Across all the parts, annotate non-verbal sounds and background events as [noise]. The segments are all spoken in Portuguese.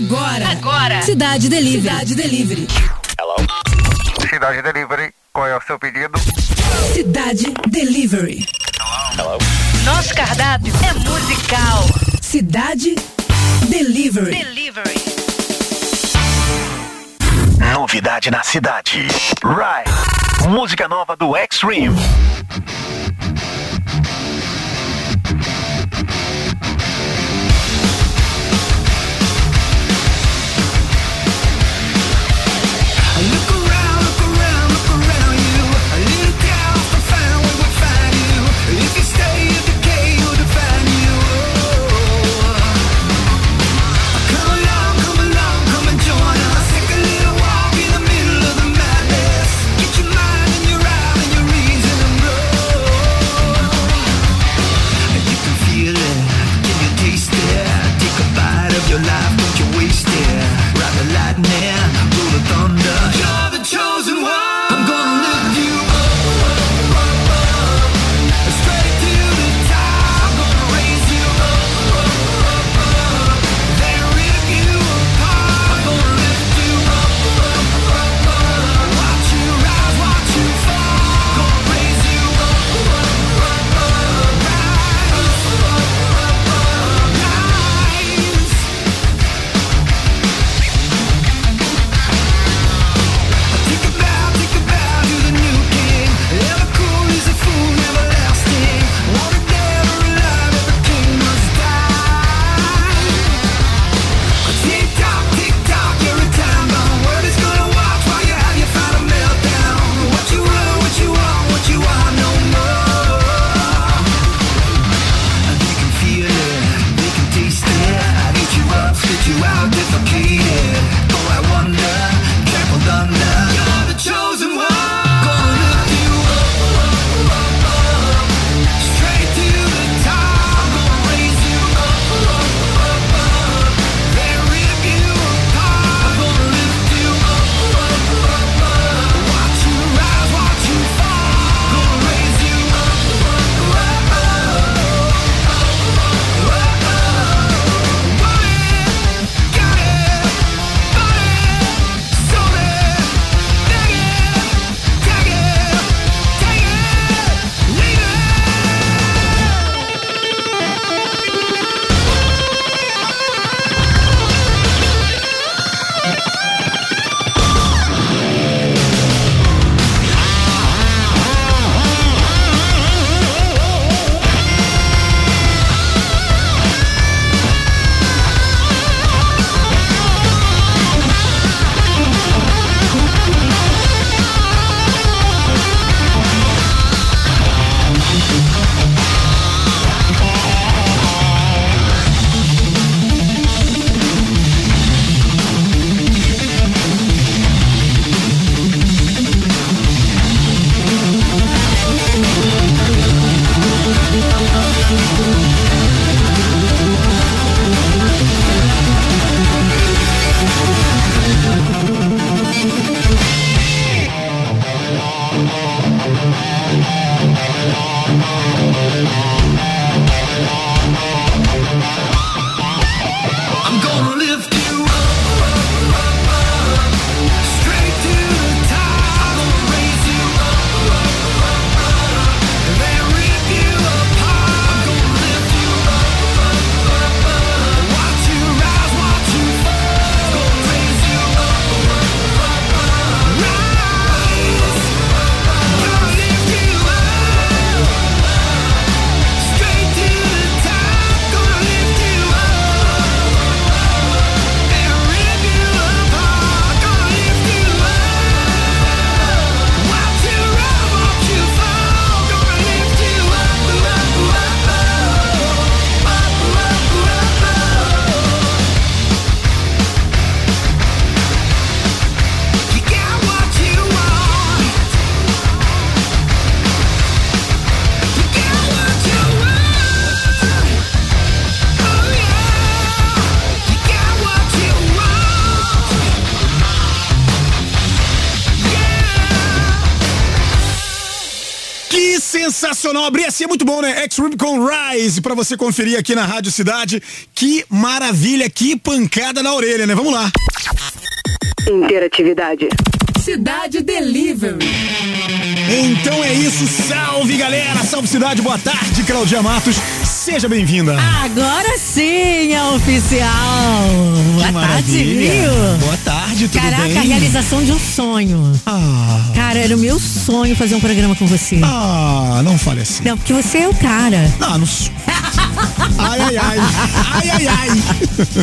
Agora. Agora. Cidade Delivery. Cidade Delivery. Hello. Cidade Delivery. Qual é o seu pedido? Cidade Delivery. Hello. Nosso cardápio é musical. Cidade Delivery. Delivery. Novidade na cidade. Right. Música nova do Extreme. Assim é muito bom, né? X-Rubicon Rise, pra você conferir aqui na Rádio Cidade. Que maravilha, que pancada na orelha, né? Vamos lá. Interatividade. Cidade Delivery. Então é isso, salve galera, salve cidade, boa tarde, Claudia Matos, seja bem-vinda. Agora sim é oficial. Boa tarde, maravilha. viu? Boa tarde, tudo Caraca, bem? a realização de um sonho. Ah, Cara, era o meu sonho fazer um programa com você. ah, não fale assim. Não, porque você é o cara. Ah, não... Ai, ai, ai, ai, ai, ai.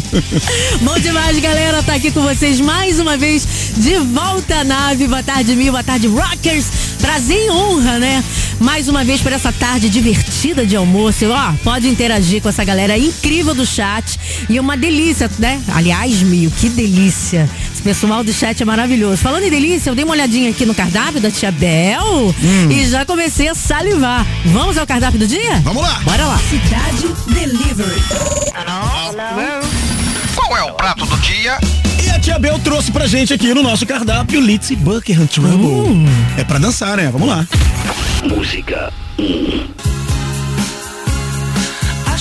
[laughs] Bom demais, galera. Tá aqui com vocês mais uma vez de volta à nave. Boa tarde, mil. Boa tarde, Rockers. Prazer e honra, né? Mais uma vez por essa tarde divertida de almoço. E, Ó, pode interagir com essa galera incrível do chat. E é uma delícia, né? Aliás, Mil, que delícia. Esse pessoal do chat é maravilhoso. Falando em delícia, eu dei uma olhadinha aqui no cardápio da Tia Bel e já comecei a salivar. Vamos ao cardápio do dia? Vamos lá. Bora lá. Cidade Delivery. Qual é o prato do dia? E a Tia Bel trouxe pra gente aqui no nosso cardápio Litzy Buckingham Trouble. É pra dançar, né? Vamos lá. Música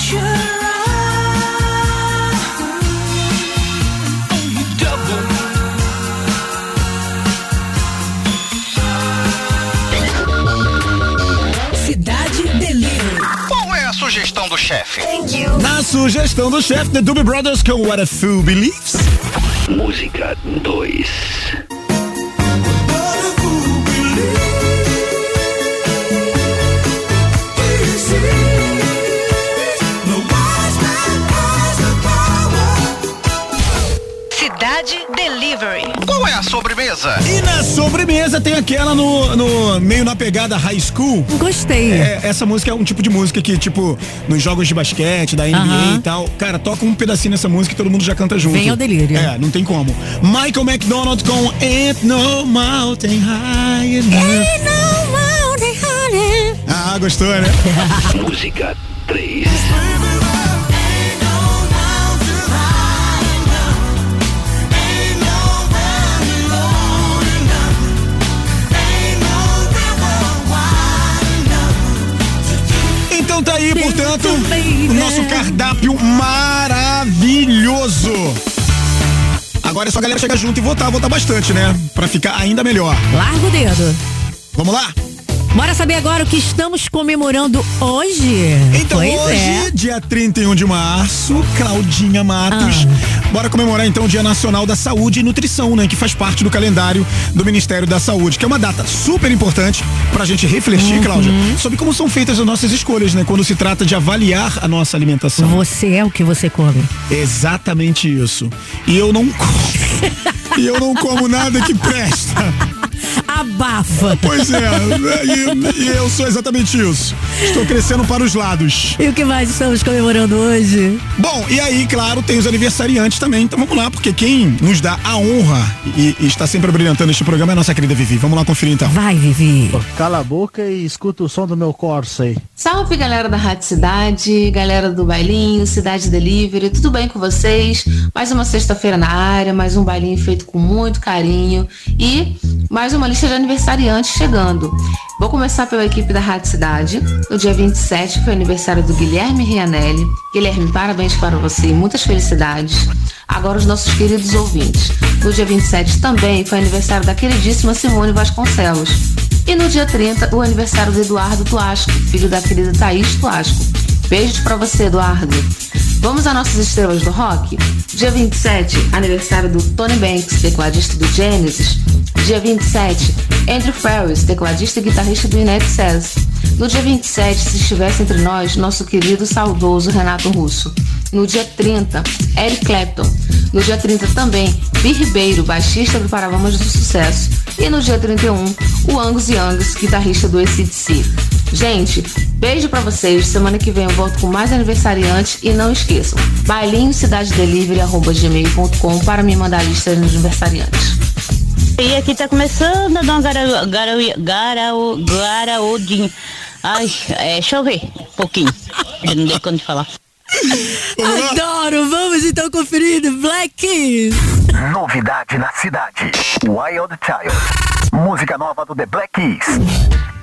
Cidade sugestão do chefe? Na sugestão do chefe The Doobie Brothers com What a Fool Believes. Música 2 Cidade Delivery. Qual é a sobremesa? E na sobremesa tem aquela no, no meio na pegada high school. Gostei. É, essa música é um tipo de música que, tipo, nos jogos de basquete, da NBA Aham. e tal, cara, toca um pedacinho nessa música e todo mundo já canta junto. Vem ao delírio. É, não tem como. Michael McDonald com Ain't No Mountain High Enough. Ah, gostou, né? Música 3 [laughs] aí, portanto, o nosso cardápio maravilhoso. Agora é só a galera chegar junto e votar, votar bastante, né? Pra ficar ainda melhor. Larga o dedo. Vamos lá? Bora saber agora o que estamos comemorando hoje. Então pois hoje, é. dia 31 de março, Claudinha Matos, Ah. Bora comemorar então o Dia Nacional da Saúde e Nutrição, né? Que faz parte do calendário do Ministério da Saúde, que é uma data super importante pra gente refletir, Cláudia, Uhum. sobre como são feitas as nossas escolhas, né? Quando se trata de avaliar a nossa alimentação. Você é o que você come. Exatamente isso. E eu não como. [laughs] e eu não como nada que presta. Abafa. Pois é, e, e eu sou exatamente isso. Estou crescendo para os lados. E o que mais estamos comemorando hoje? Bom, e aí, claro, tem os aniversariantes também. Então vamos lá, porque quem nos dá a honra e, e está sempre brilhantando este programa é a nossa querida Vivi. Vamos lá conferir então. Vai, Vivi. Cala a boca e escuta o som do meu Corsa aí. Salve galera da Rádio Cidade, galera do Bailinho, Cidade Delivery, tudo bem com vocês? Mais uma sexta-feira na área, mais um bailinho feito com muito carinho e mais uma lista de aniversariantes chegando. Vou começar pela equipe da Rádio Cidade. No dia 27 foi aniversário do Guilherme Rianelli. Guilherme, parabéns para você e muitas felicidades. Agora os nossos queridos ouvintes. No dia 27 também foi aniversário da queridíssima Simone Vasconcelos. E no dia 30, o aniversário do Eduardo Tuasco, filho da querida Thaís Tuasco. Beijos pra você, Eduardo. Vamos às nossas estrelas do rock? Dia 27, aniversário do Tony Banks, tecladista do Genesis. Dia 27, Andrew Ferris, tecladista e guitarrista do Inet Says. No dia 27, se estivesse entre nós, nosso querido saudoso Renato Russo. No dia 30, Eric Clapton. No dia 30 também, Bi Ribeiro, baixista do Paralamas do Sucesso. E no dia 31, o Angus Youngs, guitarrista do ACDC. Gente, beijo pra vocês. Semana que vem eu volto com mais aniversariantes e não esqueçam, bailinho cidade delivery gmail.com para me mandar a lista de aniversariantes. E aqui tá começando a dar uma garau, garau, garau. Ai, é, deixa eu ver um pouquinho. Eu não dei conta de falar. Adoro! Vamos então conferir Black Keys. Novidade na cidade. Wild Child. Música nova do The Black Keys.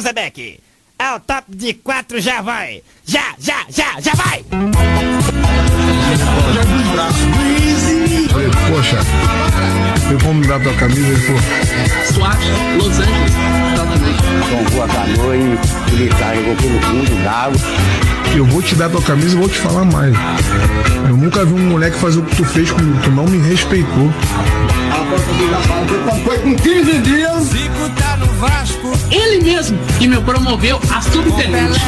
Cranzebeck. É o top de quatro, já vai. Já, já, já, já vai. Poxa, eu vou me dar tua camisa e pô. SWAT, Los Angeles, Com rua Canoa e militar jogou pelo fundo d'água. Eu vou te dar tua camisa e vou te falar mais. Eu nunca vi um moleque fazer o que tu fez comigo. Tu não me respeitou. Foi com 15 dias. Vasco. Ele mesmo que me promoveu a subtenente.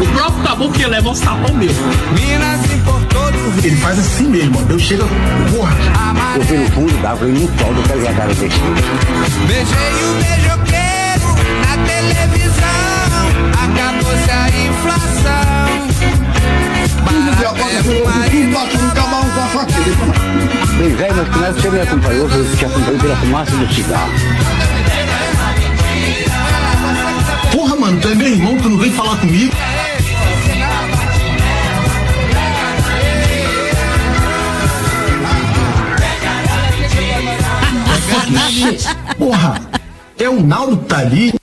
O próprio caboclo que leva os tapão meu. Minas importou Ele faz assim mesmo, ó. Eu chego, porra. Eu fui no fundo d'água e no sol do quero ver a cara desse. Beijei o beijoqueiro na televisão. Acabou-se a inflação. Bem velho, mas que você me acompanhou, você te acompanhou pela fumaça do cigarro. Mano, tu é meu irmão, tu não vem falar comigo. Porra, é o Naldo que tá ali. [laughs]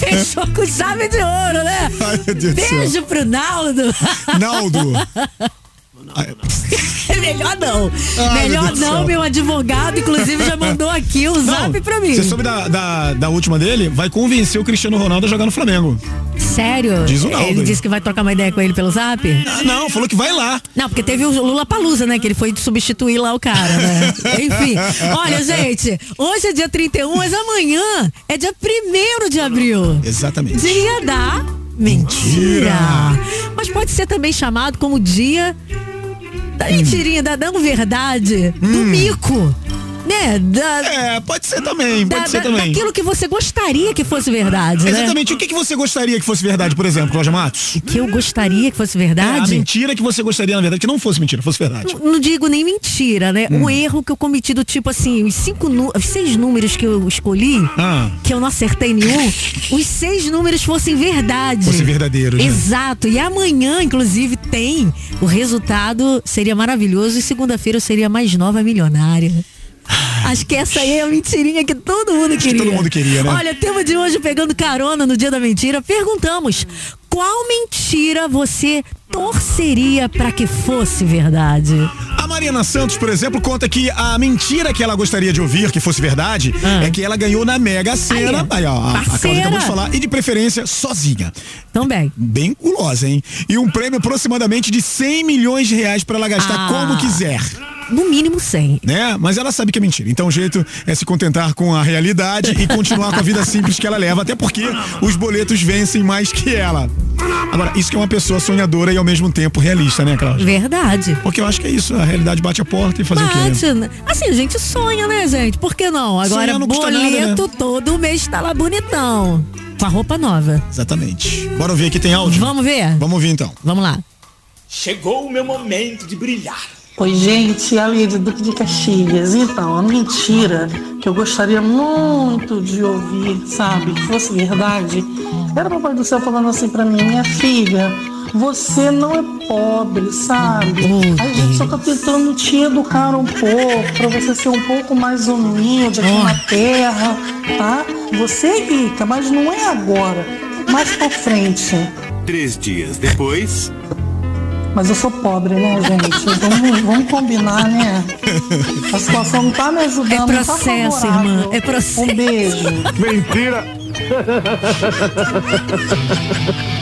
Fechou com chave de ouro, né? Ai. Beijo pro Naldo. Naldo. [laughs] É [laughs] melhor não. Melhor meu não, meu advogado, inclusive, já mandou aqui o zap pra mim. Você soube da, da, da última dele? Vai convencer o Cristiano Ronaldo a jogar no Flamengo. Sério? Diz o Naldo Ele disse que vai trocar uma ideia com ele pelo zap? Ah, não, falou que vai lá. Não, porque teve o Lula Palusa, né? Que ele foi substituir lá o cara, né? [laughs] Enfim. Olha, gente, hoje é dia 31, mas amanhã é dia 1 de abril. Exatamente. Dia da mentira. Mas pode ser também chamado como dia da mentirinha, da não verdade, do mico. Né? Da, é, pode ser também, pode da, ser da- também. Daquilo que você gostaria que fosse verdade, né? Exatamente. O que, que você gostaria que fosse verdade, por exemplo, Cláudia Matos? Que eu gostaria que fosse É, a verdade? mentira que você gostaria, na verdade, que não fosse mentira, fosse verdade. Não digo nem mentira, né? Hum. O erro que eu cometi do tipo assim, os cinco os seis números que eu escolhi, Ah. que eu não acertei nenhum, os seis números fossem verdade. Fossem verdadeiros, né? Exato. E amanhã, inclusive, tem. O resultado seria maravilhoso e segunda-feira eu seria mais nova milionária. Acho que essa aí é a mentirinha que todo mundo Acho que queria. todo mundo queria, né? Olha, tema de hoje, pegando carona no dia da mentira, perguntamos: qual mentira você torceria pra que fosse verdade? A Mariana Santos, por exemplo, conta que a mentira que ela gostaria de ouvir, que fosse verdade, é que ela ganhou na Mega Sena. Aí, ó, a, a Cláudia acabou de falar. E de preferência, sozinha. Também. Bem gulosa, hein? E um prêmio aproximadamente de 100 milhões de reais pra ela gastar Ah. como quiser. No mínimo 100. Né? Mas ela sabe que é mentira. Então o jeito é se contentar com a realidade e continuar com a vida simples que ela leva, até porque os boletos vencem mais que ela. Agora, isso que é uma pessoa sonhadora e ao mesmo tempo realista, né, Cláudia? Verdade. Porque eu acho que é isso, a realidade bate a porta e fazer o quê? Bate, né? Assim, a gente sonha, né, gente? Por que não? Agora, não custa nada, boleto né? todo mês tá lá bonitão. Com a roupa nova. Exatamente. Bora ouvir aqui, tem áudio? Vamos ver? Vamos ouvir então. Vamos lá. Chegou o meu momento de brilhar. Oi, gente, a Lídia Duque de Caxias. Então, a mentira que eu gostaria muito de ouvir, sabe, que fosse verdade, era o papai do céu falando assim pra mim, minha filha, você não é pobre, sabe? a gente só tá tentando te educar um pouco, pra você ser um pouco mais humilde aqui na terra, tá? Você é rica, mas não é agora, mais pra frente. Três dias depois. Mas eu sou pobre, né, gente? Vamos, vamos combinar, né? A situação não tá me ajudando. É tá processo, favorável. irmã, é processo. Um beijo. [laughs] [laughs] Mentira! [laughs]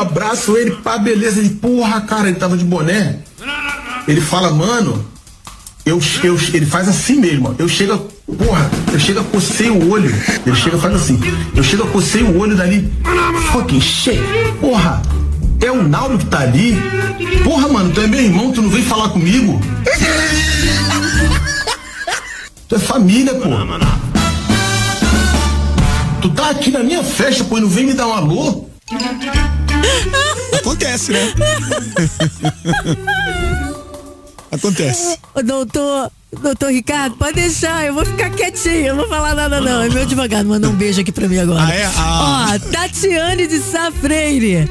abraço ele, pá, beleza. Ele, porra, cara, ele tava de boné. Ele fala, mano, eu, eu, ele faz assim mesmo. Eu chego, porra, eu chego a cocei o olho. Ele chega faz assim. Eu chego a cocei o olho dali. Fucking shit. Porra, é o Naldo que tá ali? Porra, mano, tu é meu irmão, tu não vem falar comigo? [laughs] Tu é família, pô. Tu tá aqui na minha festa, pô, e não vem me dar um alô? Acontece, né? [laughs] Acontece. Ô, doutor, doutor Ricardo, pode deixar, eu vou ficar quietinho, eu não vou falar nada não. É meu advogado, mandou um beijo aqui pra mim agora. Ah, é? Ah. Ó, Tatiane de Sá Freire.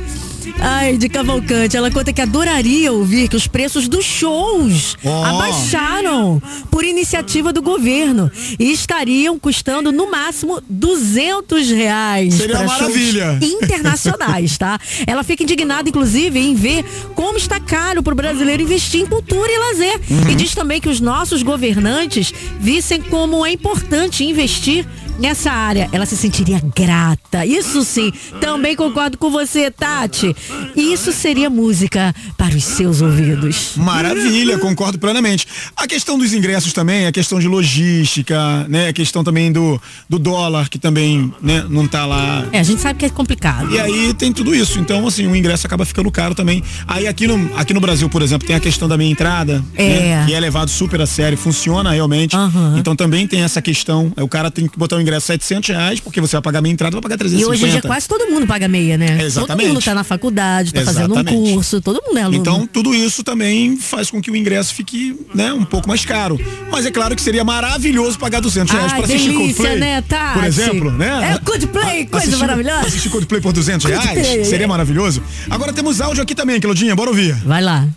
Ai, de Cavalcante, ela conta que adoraria ouvir que os preços dos shows Ó. abaixaram por iniciativa do governo e estariam custando no máximo 200 reais. Seria maravilha. internacionais, tá? Ela fica indignada, inclusive, em ver como está caro pro brasileiro investir em cultura e lazer. Uhum. E diz também que os nossos governantes vissem como é importante investir nessa área. Ela se sentiria grata. Isso sim, também concordo com você, Tati. Isso seria música para os seus ouvidos. Maravilha, concordo plenamente. A questão dos ingressos também, a questão de logística, né? A questão também do, do dólar, que também né, não tá lá. É, a gente sabe que é complicado. E aí tem tudo isso. Então, assim, o ingresso acaba ficando caro também. Aí aqui no, aqui no Brasil, por exemplo, tem a questão da meia entrada, É. né, que é levado super a sério, funciona realmente. Então também tem essa questão. O cara tem que botar o ingresso 700 reais, porque você vai pagar meia entrada, vai pagar E 350. hoje em dia quase todo mundo paga meia, né? Exatamente. Todo mundo tá na faculdade, tá fazendo um curso, todo mundo é aluno. Então, tudo isso também faz com que o ingresso fique, né, um pouco mais caro. Mas é claro que seria maravilhoso pagar 200 reais Ai, para assistir delícia, Coldplay. né, Tati? Por exemplo, né? É Coldplay, coisa Assistir- maravilhosa. Assistir Coldplay por 200 reais Coldplay. seria maravilhoso. Agora temos áudio aqui também, Claudinha, bora ouvir. Vai lá.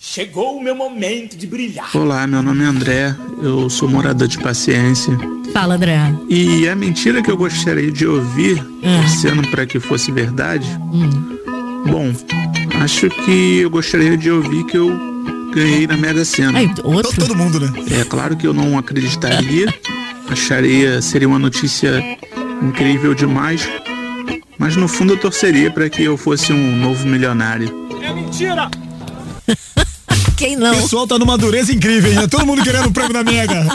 Chegou o meu momento de brilhar. Olá, meu nome é André, eu sou morador de paciência. Fala, André. E a mentira que eu gostaria de ouvir, sendo para que fosse verdade, bom, acho que eu gostaria de ouvir que eu ganhei na Mega Sena. outro? Todo mundo, né? É claro que eu não acreditaria, acharia, seria uma notícia incrível demais, mas no fundo eu torceria para que eu fosse um novo milionário. É mentira! Quem não? O pessoal tá numa dureza incrível, hein? Todo mundo querendo o prêmio da Mega.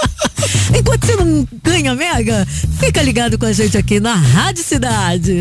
[laughs] Enquanto você não ganha mega, fica ligado com a gente aqui na Rádio Cidade.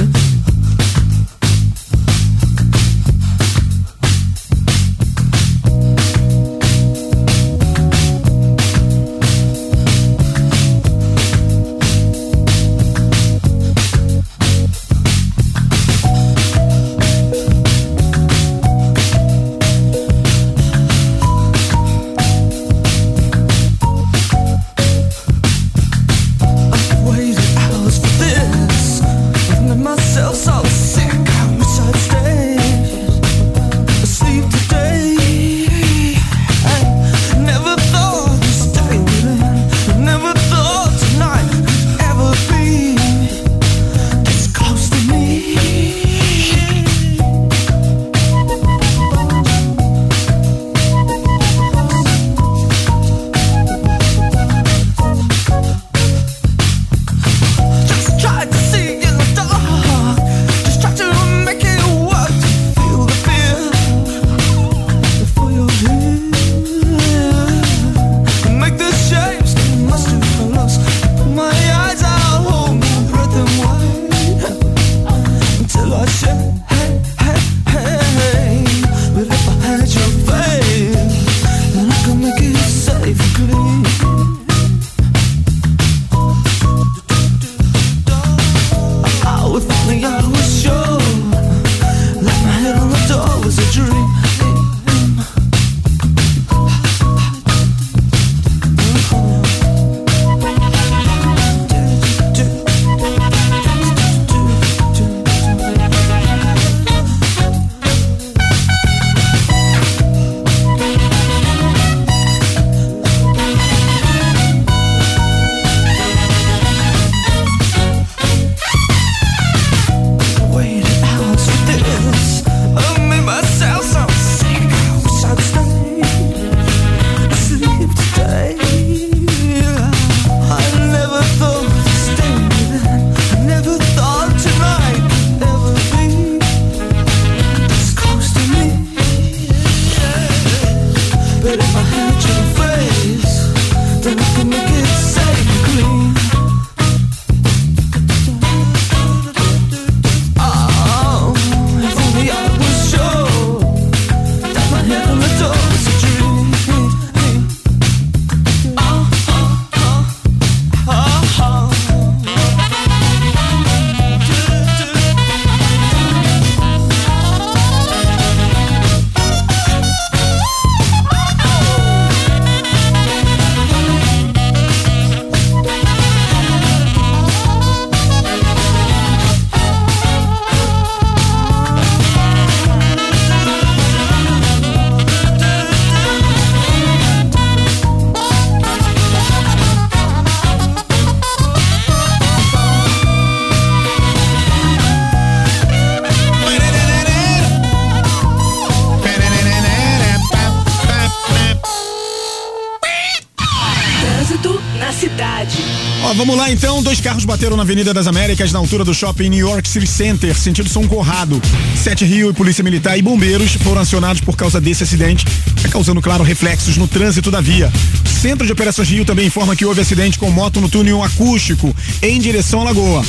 Vamos lá então. Dois carros bateram na Avenida das Américas, na altura do shopping New York City Center, sentido São Corrado. Sete Rio e Polícia Militar e bombeiros foram acionados por causa desse acidente, tá causando, claro, reflexos no trânsito da via. Centro de Operações Rio também informa que houve acidente com moto no túnel acústico em direção à Lagoa.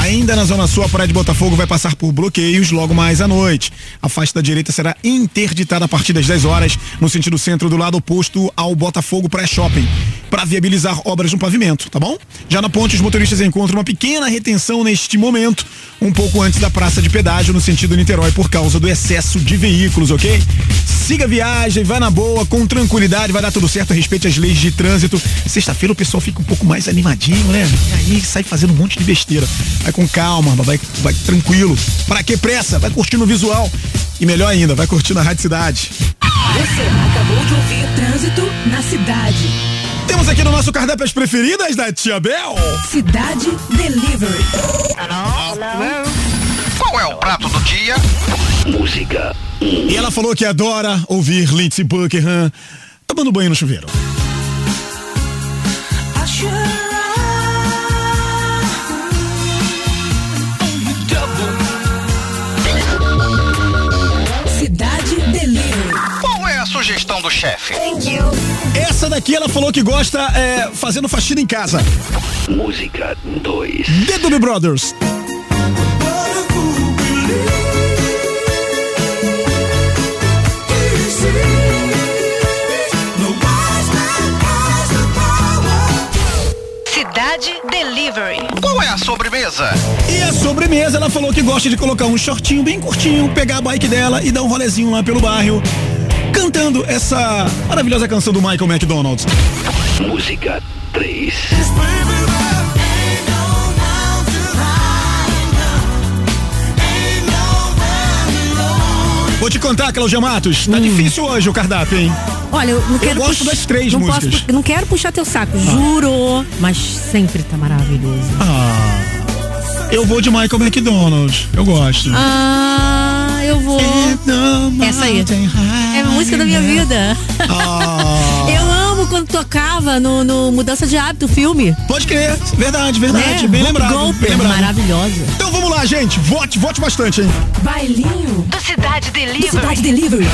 Ainda na Zona Sul, a Praia de Botafogo vai passar por bloqueios logo mais à noite. A faixa da direita será interditada a partir das 10 horas, no sentido centro, do lado oposto ao Botafogo Pré-Shopping, para viabilizar obras no pavimento, tá bom? Já na ponte, os motoristas encontram uma pequena retenção neste momento, um pouco antes da praça de pedágio, no sentido Niterói, por causa do excesso de veículos, ok? Siga a viagem, vai na boa, com tranquilidade, vai dar tudo certo, respeite as leis de trânsito. Sexta-feira o pessoal fica um pouco mais animadinho, né? E aí sai fazendo um monte de besteira. Vai com calma, vai, vai tranquilo. Pra que pressa? Vai curtindo o visual. E melhor ainda, vai curtindo a Rádio Cidade. Você acabou de ouvir Trânsito na cidade. Temos aqui no nosso cardápio as preferidas da Tia Bel. Cidade Delivery. Qual é o prato do dia? Música. E ela falou que adora ouvir Lindsey Buckingham tomando banho no chuveiro. I should sugestão do chefe? Essa daqui ela falou que gosta é, fazendo faxina em casa. Música 2. The Doobie Brothers. Cidade Delivery. Qual é a sobremesa? E a sobremesa, ela falou que gosta de colocar um shortinho bem curtinho, pegar a bike dela e dar um rolezinho lá pelo bairro, cantando essa maravilhosa canção do Michael McDonald. Música 3. Vou te contar, Claudia Matos, tá difícil hoje o cardápio, hein? Olha, eu não quero gosto pux- das três não músicas. Posso, não quero puxar teu saco, juro. Mas sempre tá maravilhoso. Ah, eu vou de Michael McDonald. Eu gosto. Ah, eu vou. Essa aí. É a música da minha vida. Ah. [laughs] Eu amo quando tocava no, no Mudança de Hábito, o filme. Pode crer, verdade, verdade. Né? Bem lembrado. Golpe, bem lembrado. maravilhosa. Então vamos lá, gente. Vote, vote bastante, hein? Bailinho Do Cidade Delivery. do Cidade Delivery.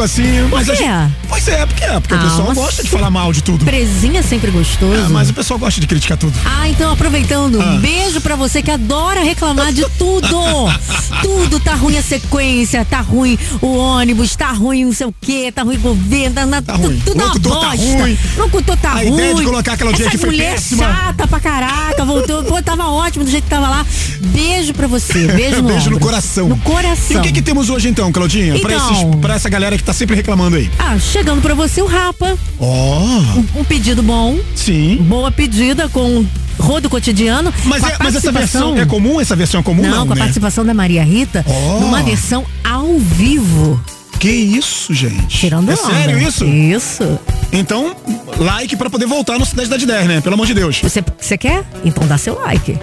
Tanto assim. Por mas a quê? gente- Pois é, porque é, porque o Ah, pessoal uma gosta de falar mal de tudo. Presinha é sempre gostoso. Ah, mas o pessoal gosta de criticar tudo. Ah, então aproveitando, Ah. um beijo pra você que adora reclamar de tudo. [laughs] tudo tá ruim a sequência, tá ruim o ônibus, tá ruim não sei o quê, tá ruim o governo, tá, na, Tá ruim. tudo uma Locutor tá bosta. ruim. Locutor tá A ruim. ideia de colocar aquela Essa audiência foi mulher péssima. chata pra caraca, voltou, pô, tava ótimo do jeito que tava lá. Beijo pra você, beijo [laughs] no Beijo no coração. No coração. E o que, que temos hoje então, Claudinha? Pra, Então. esses, pra essa galera que tá sempre reclamando aí. Ah, chegando pra você o Rapa. Ó. Um, um pedido bom. Sim. Boa pedida com rodo cotidiano. Mas, é- mas essa versão é comum? Essa versão é comum? Não, Não, com a né? participação da Maria Rita Ó. numa versão ao vivo. Que isso, gente? Tirando É onda. sério isso? Isso. Então, like pra poder voltar no Cidade da 10, né? Pelo amor de Deus. Você, você quer? Então dá seu like.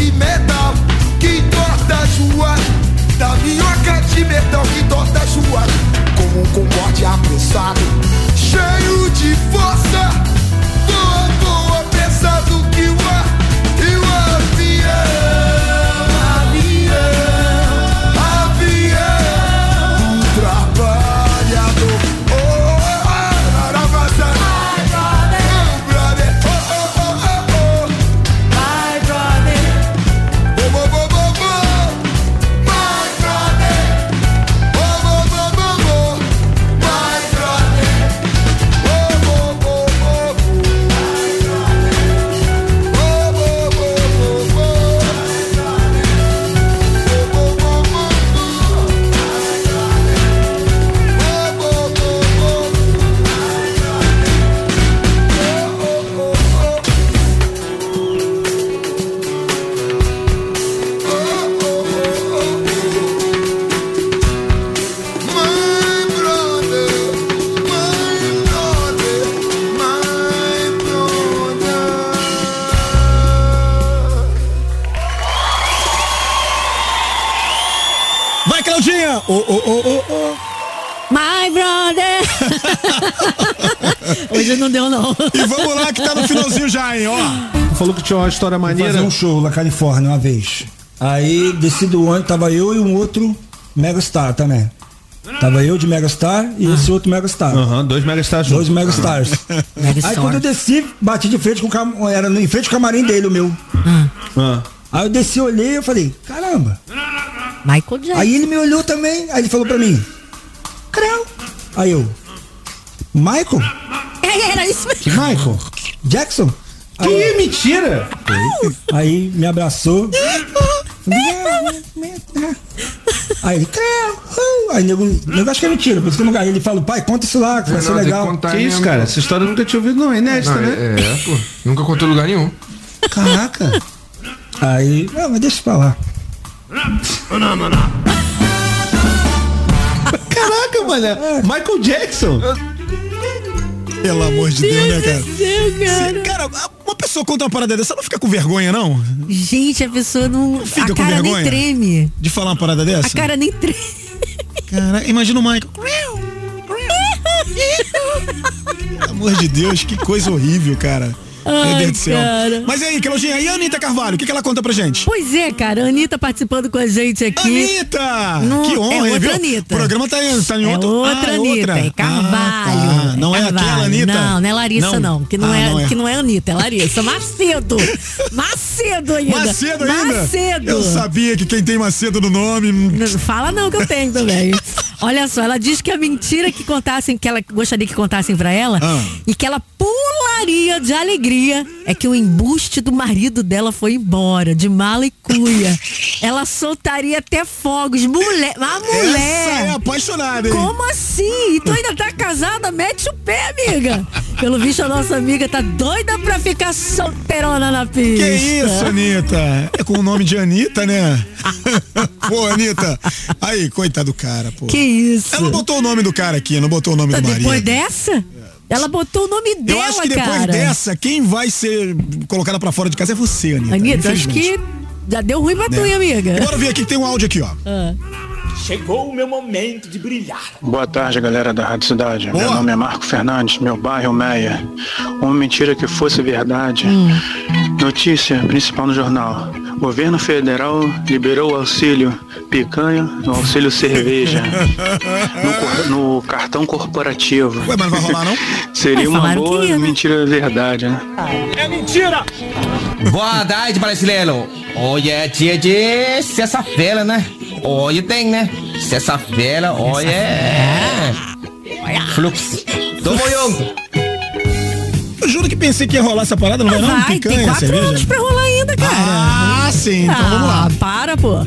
De metal que entorta as ruas. Da minhoca de metal que entorta as ruas. Como um concorde apressado, Ô, ô, ô, ô, ô. My brother! [laughs] Hoje não deu, não. E vamos lá que tá no finalzinho já, hein, ó. Falou que tinha uma história maneira. fazer um show na Califórnia uma vez. Aí desci do ônibus, tava eu e um outro Megastar também. Tava eu de Megastar e esse outro Megastar. Aham, dois Megastars Dois. Megastars. [laughs] Aí quando eu desci, bati de frente com o cam... era em frente ao camarim dele, o meu. Ah. Aí eu desci, olhei e falei, caramba. Michael Jackson. Aí ele me olhou também, aí ele falou pra mim, Creu. Aí eu, Michael? [laughs] É, era isso mesmo. Que Michael? Jackson? Que mentira! Aí me abraçou. Aí ele, creu. uh. Aí nego, nego acho que é mentira, por isso que eu não- aí ele fala, pai, conta isso lá, que vai ser legal. Que isso, cara? Essa história eu nunca tinha ouvido, não. É inédita, Não, né? é, é, pô. Nunca contou em lugar nenhum. Caraca. Aí, não, mas deixa eu falar. Caraca, mano. Michael Jackson. Pelo amor de Deus, né, cara? Deus, cara. Cê- cara, uma pessoa conta uma parada dessa, não fica com vergonha, não? Gente, a pessoa não. Fica a com cara nem vergonha? treme. De falar uma parada dessa? A cara nem treme. Cara, imagina o Michael. [laughs] Pelo amor de Deus, que coisa horrível, cara. Meu Ai, Deus do céu. cara. Mas aí, Claudinha, e a Anitta Carvalho, o que, que ela conta pra gente? Pois é, cara. A Anitta participando com a gente aqui. Anitta! No- que honra, é outra viu? Anitta. O programa tá em, tá em É outro... outra Ah, é Anitta, outra. é Carvalho. Ah, tá. Não é Carvalho. aquela Anitta? Não, não é Larissa, não. que, não, é, não que não é Anitta, é Larissa. Macedo. [laughs] Macedo ainda. Macedo ainda? Macedo. Eu sabia que quem tem Macedo no nome... Não Fala não que eu tenho também. [laughs] Olha só, ela diz que a mentira que contassem, que ela gostaria que contassem pra ela, Ah. e que ela pularia de alegria, é que o embuste do marido dela foi embora, de mala e cuia. ela soltaria até fogos. Mulher, a mulher. Essa é apaixonada, hein? Como assim? E tu ainda tá casada? Mete o pé, amiga. Pelo visto, a nossa amiga tá doida pra ficar solteirona na pista. Que isso, Anitta? É com o nome de Anitta, né? [laughs] pô, Anitta. Aí, coitado do cara, pô. Que isso? Ela botou o nome do cara aqui, não botou o nome do marido. Depois dessa? Ela botou o nome Eu dela, acho que depois cara. dessa, quem vai ser colocada pra fora de casa é você, Anitta. Anitta, acho que já deu ruim pra tu, Né? hein, amiga? Bora ver aqui que tem um áudio aqui, ó. Ah. Chegou o meu momento de brilhar. Boa tarde, galera da Rádio Cidade. Meu Boa. nome é Marco Fernandes, meu bairro Meia. Uma mentira que fosse verdade. Notícia principal no jornal. Governo federal liberou o auxílio picanha no auxílio cerveja [laughs] no, no cartão corporativo. Ué, mas não vai rolar, não? [laughs] Seria Ah, uma boa ia, né? mentira verdade, né? É mentira! Boa tarde, brasileiro. Hoje é dia de sexta-feira, né? Hoje tem, né? Sexta-feira, hoje é. Fluxo. Tamo junto. Eu juro que pensei que ia rolar essa parada, não vai não? Vai, tem Picanha, quatro cerveja? anos pra rolar ainda, cara. Ah, sim, então vamos lá. Ah, para, pô.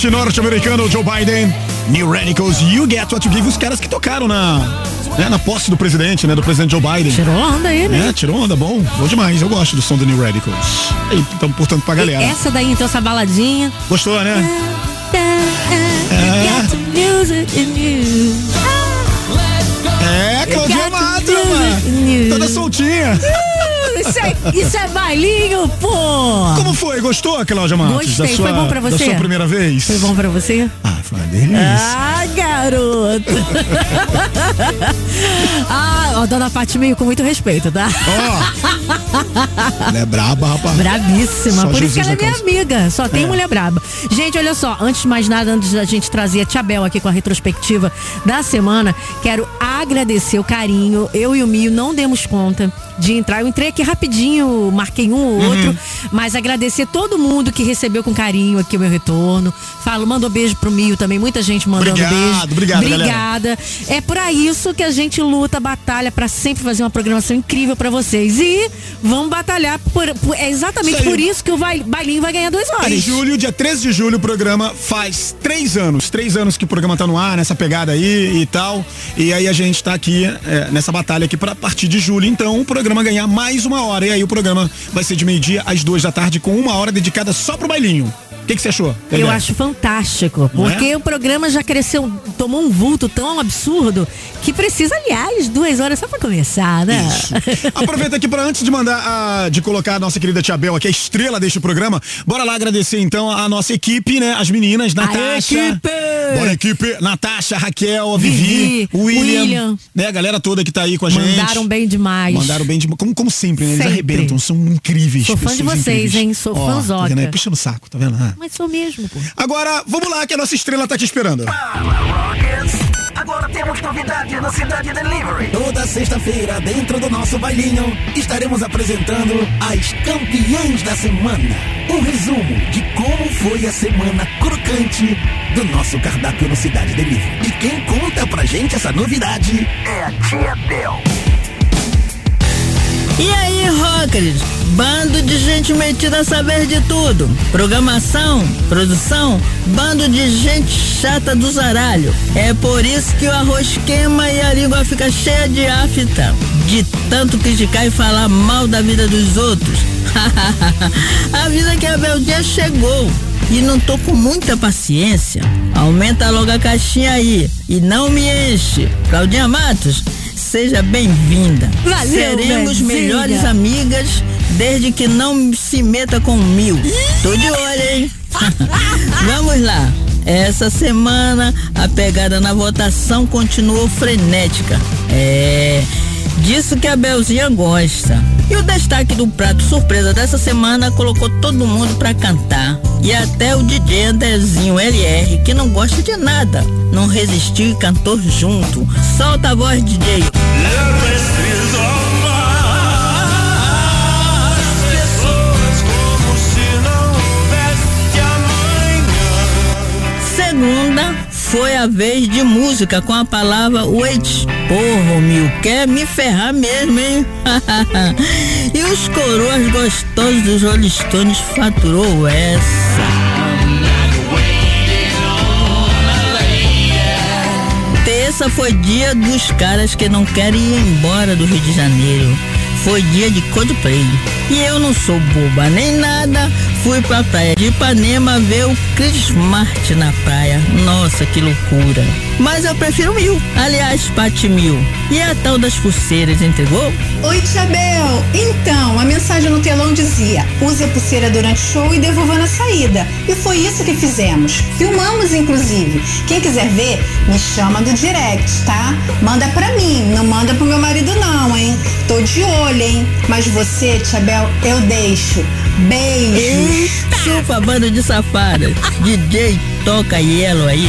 Presidente norte-americano Joe Biden. New Radicals, You Get What You Give, os caras que tocaram na, né, na posse do presidente, né? Do presidente Joe Biden. Tirou onda aí, né? É, tirou onda, bom. Bom demais, eu gosto do som do New Radicals. Então, portanto, pra galera. Essa daí, então, essa baladinha. Gostou, né? É, some Mata, music mano. Toda soltinha. [laughs] Isso é, isso é bailinho, pô! Como foi? Gostou, Cláudia Matos? Gostei, sua, foi bom pra você? Da sua primeira vez? Foi bom pra você? Ah, foi uma delícia. Ah, garoto! [laughs] ah, ó, dona meio com muito respeito, tá? [laughs] Ela é braba, rapaz. Brabíssima. Só Por isso Jesus que ela é minha causa. amiga. Só tem É. mulher braba. Gente, olha só. Antes de mais nada, antes da gente trazer a Tia Bel aqui com a retrospectiva da semana, quero agradecer o carinho. Eu e o Mio não demos conta de entrar. Eu entrei aqui rapidinho, marquei um ou Uhum. outro, mas agradecer todo mundo que recebeu com carinho aqui o meu retorno. Falo, mandou beijo pro Mio também. Muita gente mandando Obrigado, beijo. Obrigado, galera. Obrigada. É por isso que a gente luta, batalha pra sempre fazer uma programação incrível pra vocês. E vamos batalhar por, por- é exatamente Isso por isso que o bailinho vai ganhar duas horas. Em julho, dia 13 de julho, o programa faz três anos. Três anos que o programa tá no ar, nessa pegada aí e tal. E aí a gente tá aqui é, nessa batalha aqui pra partir de julho, então, o programa ganhar mais uma hora. E aí o programa vai ser de meio-dia às duas da tarde, com uma hora dedicada só pro bailinho. O que que você achou? Eu acho fantástico, é? porque o programa já cresceu, tomou um vulto tão absurdo que precisa, aliás, duas horas só pra começar, né? [laughs] Aproveita aqui para antes de mandar a, de colocar a nossa querida Tia Bel aqui, a estrela deste programa. Bora lá agradecer então a nossa equipe, né? As meninas, Natasha. equipe! Bora equipe, Natasha, Raquel, Vivi, Vivi, William, William. né? A galera toda que tá aí com a gente. Mandaram bem demais. Mandaram bem demais. Como, como sempre, né? Eles Sempre. arrebentam, são incríveis. Sou fã de vocês, incríveis. hein? Sou Ó, fãzoca. Tá vendo aí? Puxa no saco, tá vendo? Ah. Mas sou mesmo, pô. Agora, vamos lá, que a nossa estrela tá te esperando. Agora temos novidade no Cidade Delivery. Toda sexta-feira, dentro do nosso bailinho, estaremos apresentando as campeãs da semana. Um resumo de como foi a semana crocante do nosso cardápio no Cidade Delivery. E quem conta pra gente essa novidade é a Tia Bel. E aí, rockers? Bando de gente metida a saber de tudo. Programação, produção, bando de gente chata do zaralho. É por isso que o arroz queima e a língua fica cheia de afta. De tanto criticar e falar mal da vida dos outros. [laughs] a vida que a Beldia chegou. E não tô com muita paciência. Aumenta logo a caixinha aí. E não me enche. Claudinha Matos, seja bem-vinda. Valeu, Seremos Bezinha. melhores amigas desde que não se meta com mil. Tô de olho, hein? [laughs] Vamos lá. Essa semana a pegada na votação continuou frenética. É. Disso que a Belzinha gosta. E o destaque do prato surpresa dessa semana colocou todo mundo pra cantar. E até o DJ Andrezinho LR, que não gosta de nada, não resistiu e cantou junto. Solta a voz, DJ. Segunda foi a vez de música com a palavra wait. Porra, Mil, quer me ferrar mesmo, hein? [laughs] e os coroas gostosos dos Rolling Stones faturou essa. Terça foi dia dos caras que não querem ir embora do Rio de Janeiro. Foi dia de Coldplay. E eu não sou boba nem nada. Fui pra praia de Ipanema ver o Chris Martin na praia. Nossa, que loucura. Mas eu prefiro mil. Aliás, Pati mil. E a tal das pulseiras, entregou? Oi, Tia Bel. A mensagem no telão dizia: use a pulseira durante o show e devolva na saída. E foi isso que fizemos. Filmamos, inclusive. Quem quiser ver, me chama do direct, tá? Manda pra mim, não manda pro meu marido, não, hein? Tô de olho, hein? Mas você, Tia Bel, eu deixo. Beijos. Chupa, bando de safadas. [laughs] DJ, toca Yellow aí.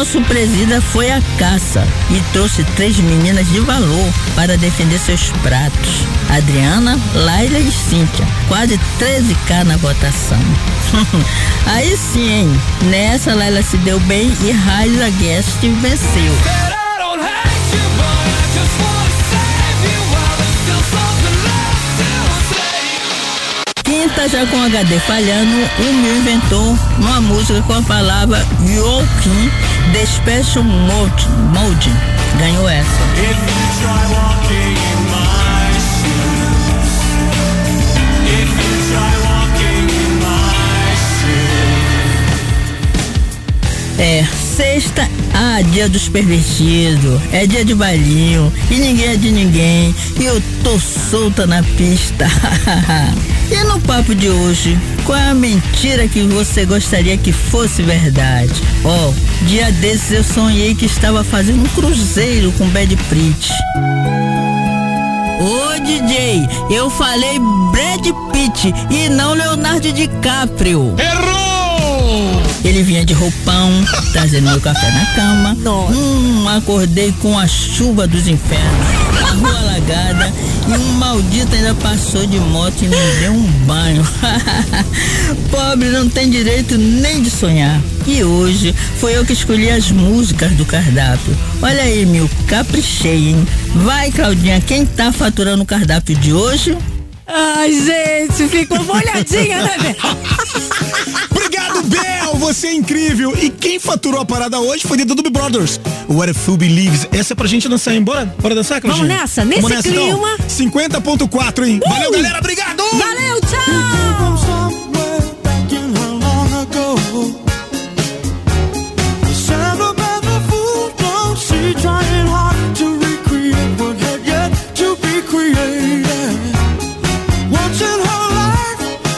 Nosso presida foi à caça e trouxe três meninas de valor para defender seus pratos. Adriana, Laila e Cíntia. Quase 13k na votação. [laughs] Aí sim, hein? Nessa Laila se deu bem e Raisa Guest venceu. Quinta já com HD falhando, o meu inventou uma música com a palavra The Special Mode, Mode. Ganhou essa. É, sexta, ah, dia dos pervertidos, é dia de bailinho, e ninguém é de ninguém, e eu tô solta na pista. [laughs] e no papo de hoje, qual é a mentira que você gostaria que fosse verdade? Ó, dia desses eu sonhei que estava fazendo um cruzeiro com Bad Pitt. Ô DJ, eu falei Brad Pitt e não Leonardo DiCaprio. Errou! Ele vinha de roupão, [laughs] trazendo meu café na cama. Hum, acordei com a chuva dos infernos, a rua alagada e um maldito ainda passou de moto e me deu um banho. [laughs] Pobre não tem direito nem de sonhar. E hoje foi eu que escolhi as músicas do cardápio. Olha aí, meu, caprichei, hein? Vai, Claudinha, quem tá faturando o cardápio de hoje? Ai, gente, ficou molhadinha, né, Bel? [laughs] Obrigado, Bel! Você é incrível! E quem faturou a parada hoje foi The Doobie Brothers. What a Fool Believes. Essa é pra gente dançar, hein? Bora? Bora dançar, Claudinha? Vamos nessa, nesse Vamos nessa, clima. Então. 50.4, hein? Valeu, galera! Obrigado! Valeu, tchau!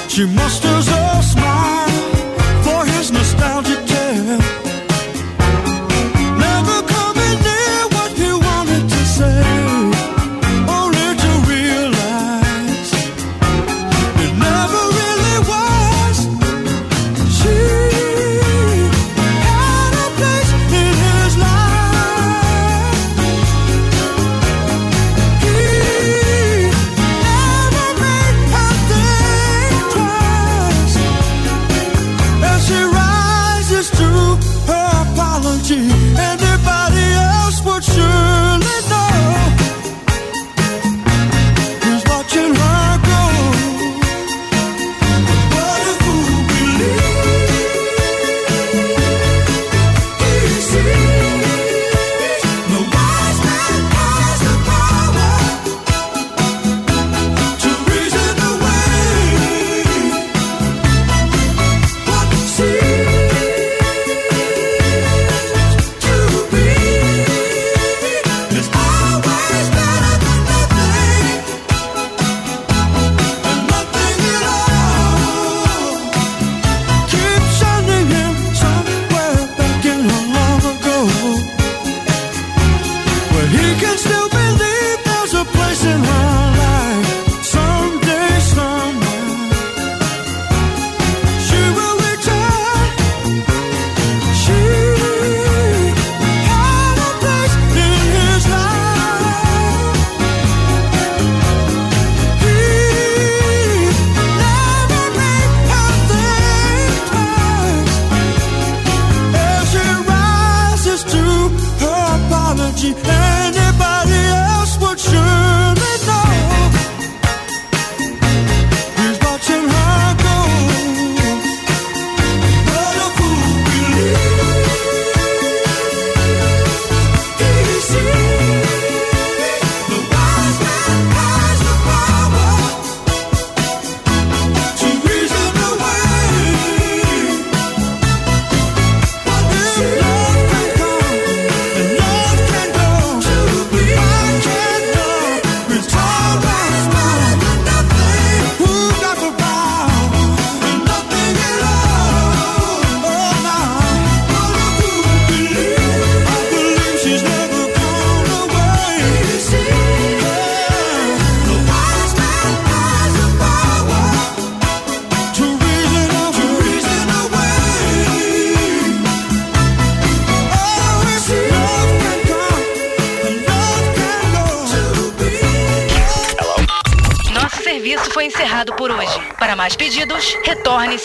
She musters a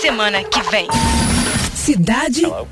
semana que vem. Cidade Delivery.